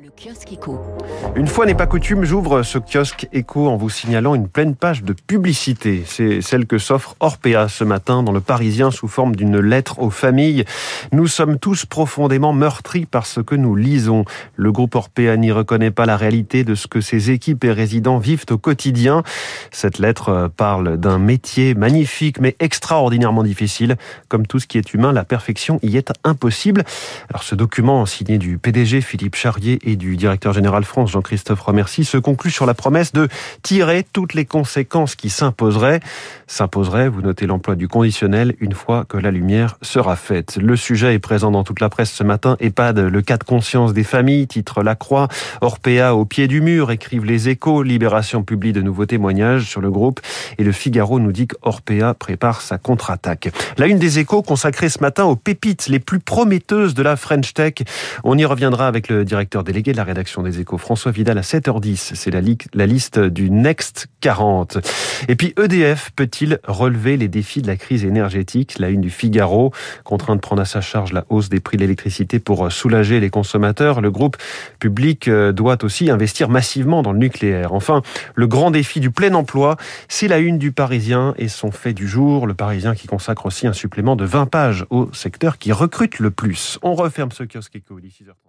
Le kiosque éco. Une fois n'est pas coutume, j'ouvre ce kiosque éco en vous signalant une pleine page de publicité. C'est celle que s'offre Orpea ce matin dans le Parisien sous forme d'une lettre aux familles. Nous sommes tous profondément meurtris par ce que nous lisons. Le groupe Orpea n'y reconnaît pas la réalité de ce que ses équipes et résidents vivent au quotidien. Cette lettre parle d'un métier magnifique mais extraordinairement difficile. Comme tout ce qui est humain, la perfection y est impossible. Alors ce document signé du PDG Philippe Charrier et du directeur général France Jean-Christophe Remercie se conclut sur la promesse de tirer toutes les conséquences qui s'imposeraient. S'imposeraient, vous notez l'emploi du conditionnel, une fois que la lumière sera faite. Le sujet est présent dans toute la presse ce matin. EHPAD, le cas de conscience des familles, titre La Croix. Orpea au pied du mur, écrivent les échos. Libération publie de nouveaux témoignages sur le groupe. Et le Figaro nous dit qu'Orpea prépare sa contre-attaque. La une des échos consacrée ce matin aux pépites les plus prometteuses de la French Tech. On y reviendra avec le directeur délégué de la rédaction des Échos, François Vidal, à 7h10. C'est la, liste du Next 40. Et puis EDF peut-il relever les défis de la crise énergétique? La une du Figaro, contraint de prendre à sa charge la hausse des prix de l'électricité pour soulager les consommateurs. Le groupe public euh, doit aussi investir massivement dans le nucléaire. Enfin, le grand défi du plein emploi, c'est la une du Parisien et son fait du jour. Le Parisien qui consacre aussi un supplément de 20 pages au secteur qui recrute le plus. On referme ce kiosque éco 6h30.